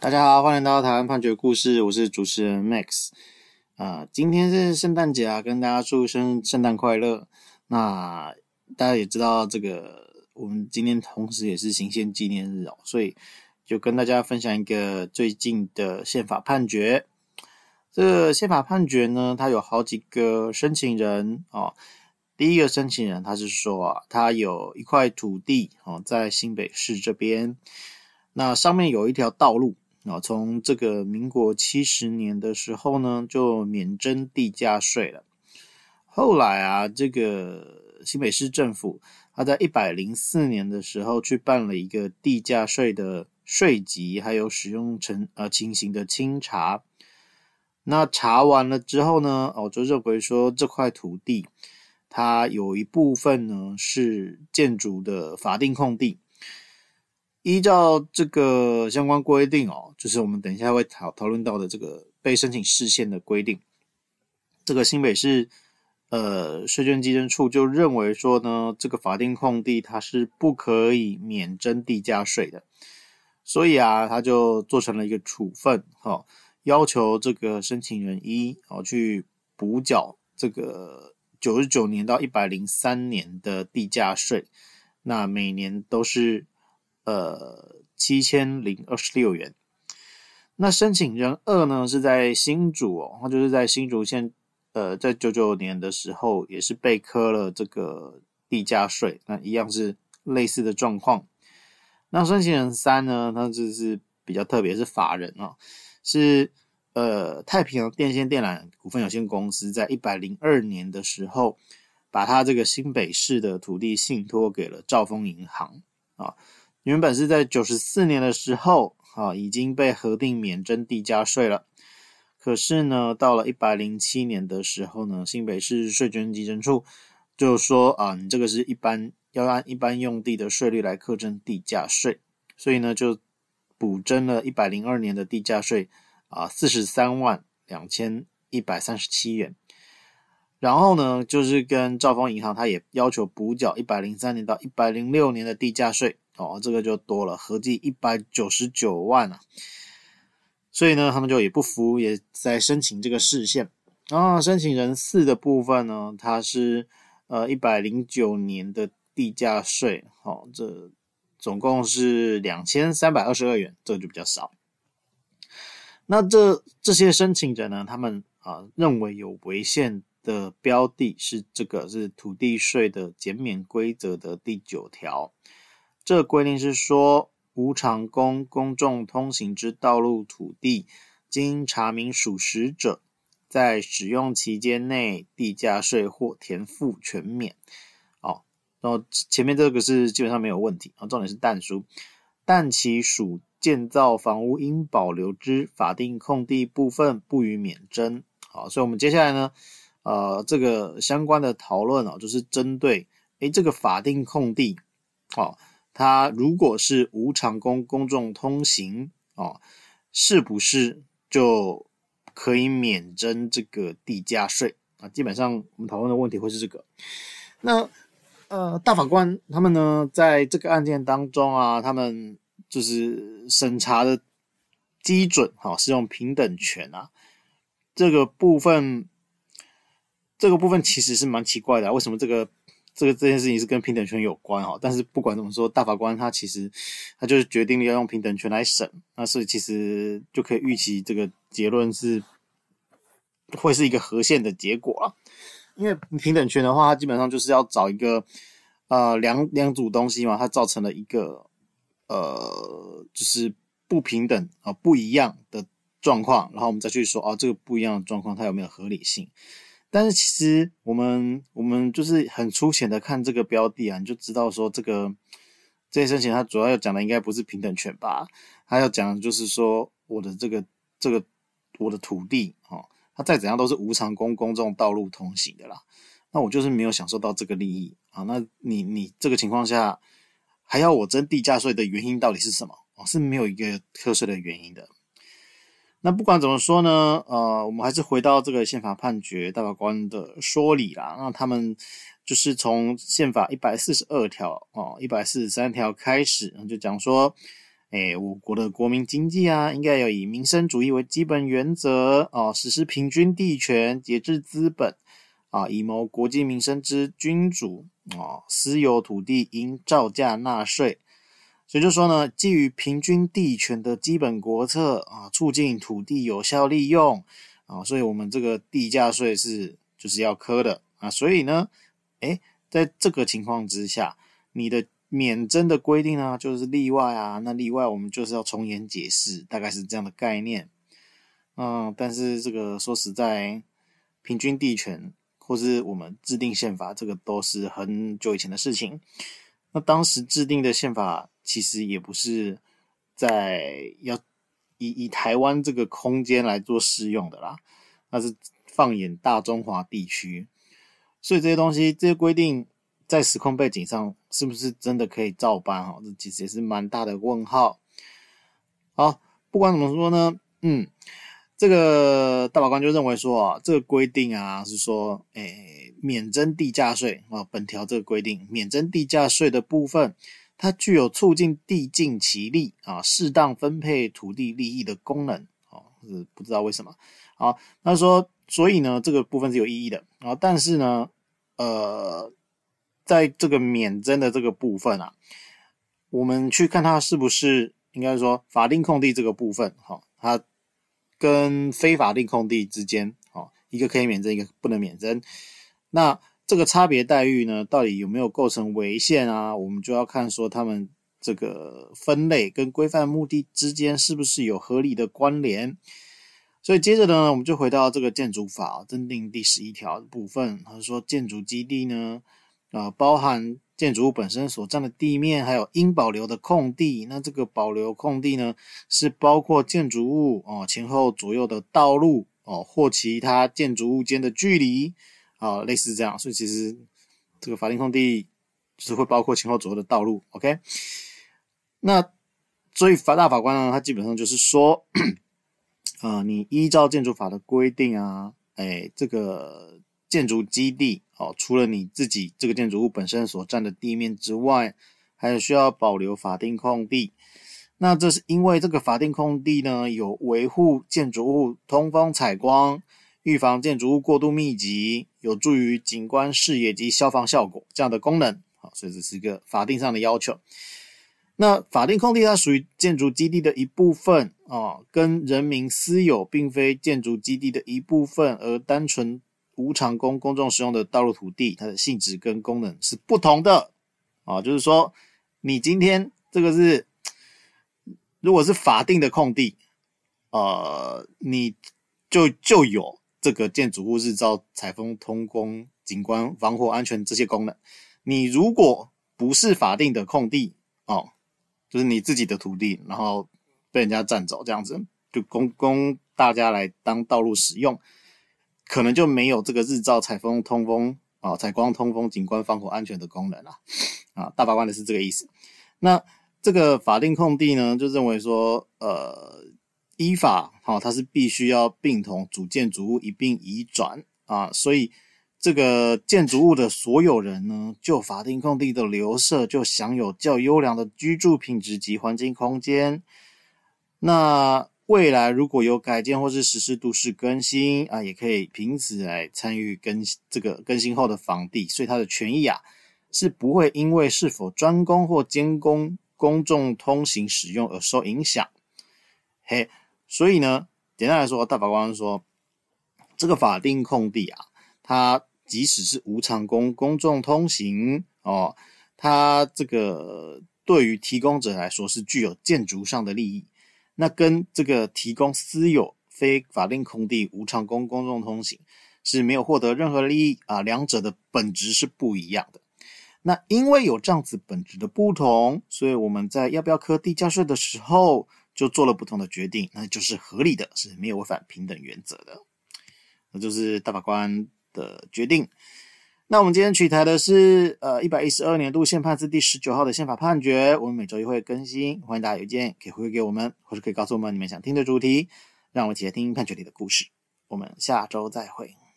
大家好，欢迎来到台湾判决故事，我是主持人 Max。啊、今天是圣诞节啊，跟大家祝生圣诞快乐。那大家也知道，这个我们今天同时也是行宪纪念日哦，所以就跟大家分享一个最近的宪法判决。这个宪法判决呢，它有好几个申请人哦。第一个申请人他是说啊，他有一块土地哦，在新北市这边，那上面有一条道路。啊，从这个民国七十年的时候呢，就免征地价税了。后来啊，这个新北市政府他在一百零四年的时候去办了一个地价税的税籍，还有使用成呃情形的清查。那查完了之后呢，哦，就认为说这块土地它有一部分呢是建筑的法定空地。依照这个相关规定哦，就是我们等一下会讨讨论到的这个被申请释宪的规定，这个新北市呃税捐稽征处就认为说呢，这个法定空地它是不可以免征地价税的，所以啊，他就做成了一个处分，哈、哦，要求这个申请人一哦去补缴这个九十九年到一百零三年的地价税，那每年都是。呃，七千零二十六元。那申请人二呢，是在新竹哦，他就是在新竹县，呃，在九九年的时候也是被科了这个地价税，那一样是类似的状况。那申请人三呢，他就是比较特别，是法人啊、哦，是呃太平洋电线电缆股份有限公司在一百零二年的时候，把他这个新北市的土地信托给了兆丰银行啊。原本是在九十四年的时候，啊，已经被核定免征地价税了。可是呢，到了一百零七年的时候呢，新北市税捐稽征处就说啊，你这个是一般要按一般用地的税率来课征地价税，所以呢，就补征了一百零二年的地价税啊，四十三万两千一百三十七元。然后呢，就是跟兆丰银行，他也要求补缴一百零三年到一百零六年的地价税。哦，这个就多了，合计一百九十九万啊，所以呢，他们就也不服，也在申请这个释宪。然后申请人四的部分呢，它是呃一百零九年的地价税，哦，这总共是两千三百二十二元，这个就比较少。那这这些申请者呢，他们啊认为有违宪的标的是这个是土地税的减免规则的第九条。这个规定是说，无偿供公众通行之道路土地，经查明属实者，在使用期间内，地价税或田赋全免。哦，然后前面这个是基本上没有问题啊。重点是但书，但其属建造房屋应保留之法定空地部分不予免征。好，所以我们接下来呢，呃，这个相关的讨论啊，就是针对诶这个法定空地，哦。它如果是无偿供公众通行哦，是不是就可以免征这个地价税啊？基本上我们讨论的问题会是这个。那呃，大法官他们呢，在这个案件当中啊，他们就是审查的基准哈，是用平等权啊。这个部分，这个部分其实是蛮奇怪的，为什么这个？这个这件事情是跟平等权有关哈，但是不管怎么说，大法官他其实他就是决定了要用平等权来审，那所以其实就可以预期这个结论是会是一个合宪的结果啊。因为平等权的话，它基本上就是要找一个呃两两组东西嘛，它造成了一个呃就是不平等啊不一样的状况，然后我们再去说啊这个不一样的状况它有没有合理性。但是其实我们我们就是很粗浅的看这个标的啊，你就知道说这个这些申请它主要要讲的应该不是平等权吧？它要讲的就是说我的这个这个我的土地哦，它再怎样都是无偿供公众道路通行的啦。那我就是没有享受到这个利益啊。那你你这个情况下还要我征地价税的原因到底是什么？哦，是没有一个课税的原因的。那不管怎么说呢，呃，我们还是回到这个宪法判决大法官的说理啦。那他们就是从宪法一百四十二条哦，一百四十三条开始，就讲说，哎，我国的国民经济啊，应该要以民生主义为基本原则哦，实施平均地权，节制资本啊，以谋国计民生之君主啊，私有土地应照价纳税。所以就说呢，基于平均地权的基本国策啊，促进土地有效利用啊，所以我们这个地价税是就是要课的啊。所以呢，哎，在这个情况之下，你的。免征的规定呢，就是例外啊。那例外我们就是要从严解释，大概是这样的概念。嗯，但是这个说实在，平均地权或是我们制定宪法，这个都是很久以前的事情。那当时制定的宪法其实也不是在要以以台湾这个空间来做适用的啦，那是放眼大中华地区，所以这些东西这些规定。在时空背景上，是不是真的可以照搬？哈，这其实也是蛮大的问号。好，不管怎么说呢，嗯，这个大法官就认为说啊，这个规定啊是说，诶，免征地价税啊，本条这个规定免征地价税的部分，它具有促进地尽其利啊，适当分配土地利益的功能。哦，是不知道为什么。好，他说，所以呢，这个部分是有意义的啊，但是呢，呃。在这个免征的这个部分啊，我们去看它是不是应该说法定空地这个部分，哈，它跟非法定空地之间，哈，一个可以免征，一个不能免征。那这个差别待遇呢，到底有没有构成违宪啊？我们就要看说他们这个分类跟规范目的之间是不是有合理的关联。所以接着呢，我们就回到这个建筑法增订第十一条的部分，他说建筑基地呢。啊，包含建筑物本身所占的地面，还有应保留的空地。那这个保留空地呢，是包括建筑物哦前后左右的道路哦，或其他建筑物间的距离啊，类似这样。所以其实这个法定空地就是会包括前后左右的道路。OK，那所以法大法官呢，他基本上就是说，啊，你依照建筑法的规定啊，哎，这个。建筑基地哦，除了你自己这个建筑物本身所占的地面之外，还有需要保留法定空地。那这是因为这个法定空地呢，有维护建筑物通风采光、预防建筑物过度密集、有助于景观视野及消防效果这样的功能。好，所以这是一个法定上的要求。那法定空地它属于建筑基地的一部分啊，跟人民私有并非建筑基地的一部分，而单纯。无偿供公众使用的道路土地，它的性质跟功能是不同的啊。就是说，你今天这个是，如果是法定的空地，呃，你就就有这个建筑物日照、采风、通风、景观、防火、安全这些功能。你如果不是法定的空地哦，就是你自己的土地，然后被人家占走这样子，就供供大家来当道路使用。可能就没有这个日照、采风、通风啊、采光、通风、景观、防火、安全的功能了啊！大法官的是这个意思。那这个法定空地呢，就认为说，呃，依法哈，它是必须要并同主建筑物一并移转啊，所以这个建筑物的所有人呢，就法定空地的留设，就享有较优良的居住品质及环境空间。那未来如果有改建或是实施都市更新啊，也可以凭此来参与更这个更新后的房地，所以它的权益啊是不会因为是否专供或兼供公众通行使用而受影响。嘿，所以呢，简单来说，大法官说，这个法定空地啊，它即使是无偿供公众通行哦，它这个对于提供者来说是具有建筑上的利益。那跟这个提供私有非法定空地无偿供公众通行是没有获得任何利益啊，两者的本质是不一样的。那因为有这样子本质的不同，所以我们在要不要课地价税的时候就做了不同的决定，那就是合理的，是没有违反平等原则的。那就是大法官的决定。那我们今天取材的是呃一百一十二年度宪判字第十九号的宪法判决，我们每周一会更新，欢迎大家邮件可以回馈给我们，或是可以告诉我们你们想听的主题，让我们一起来听判决里的故事。我们下周再会。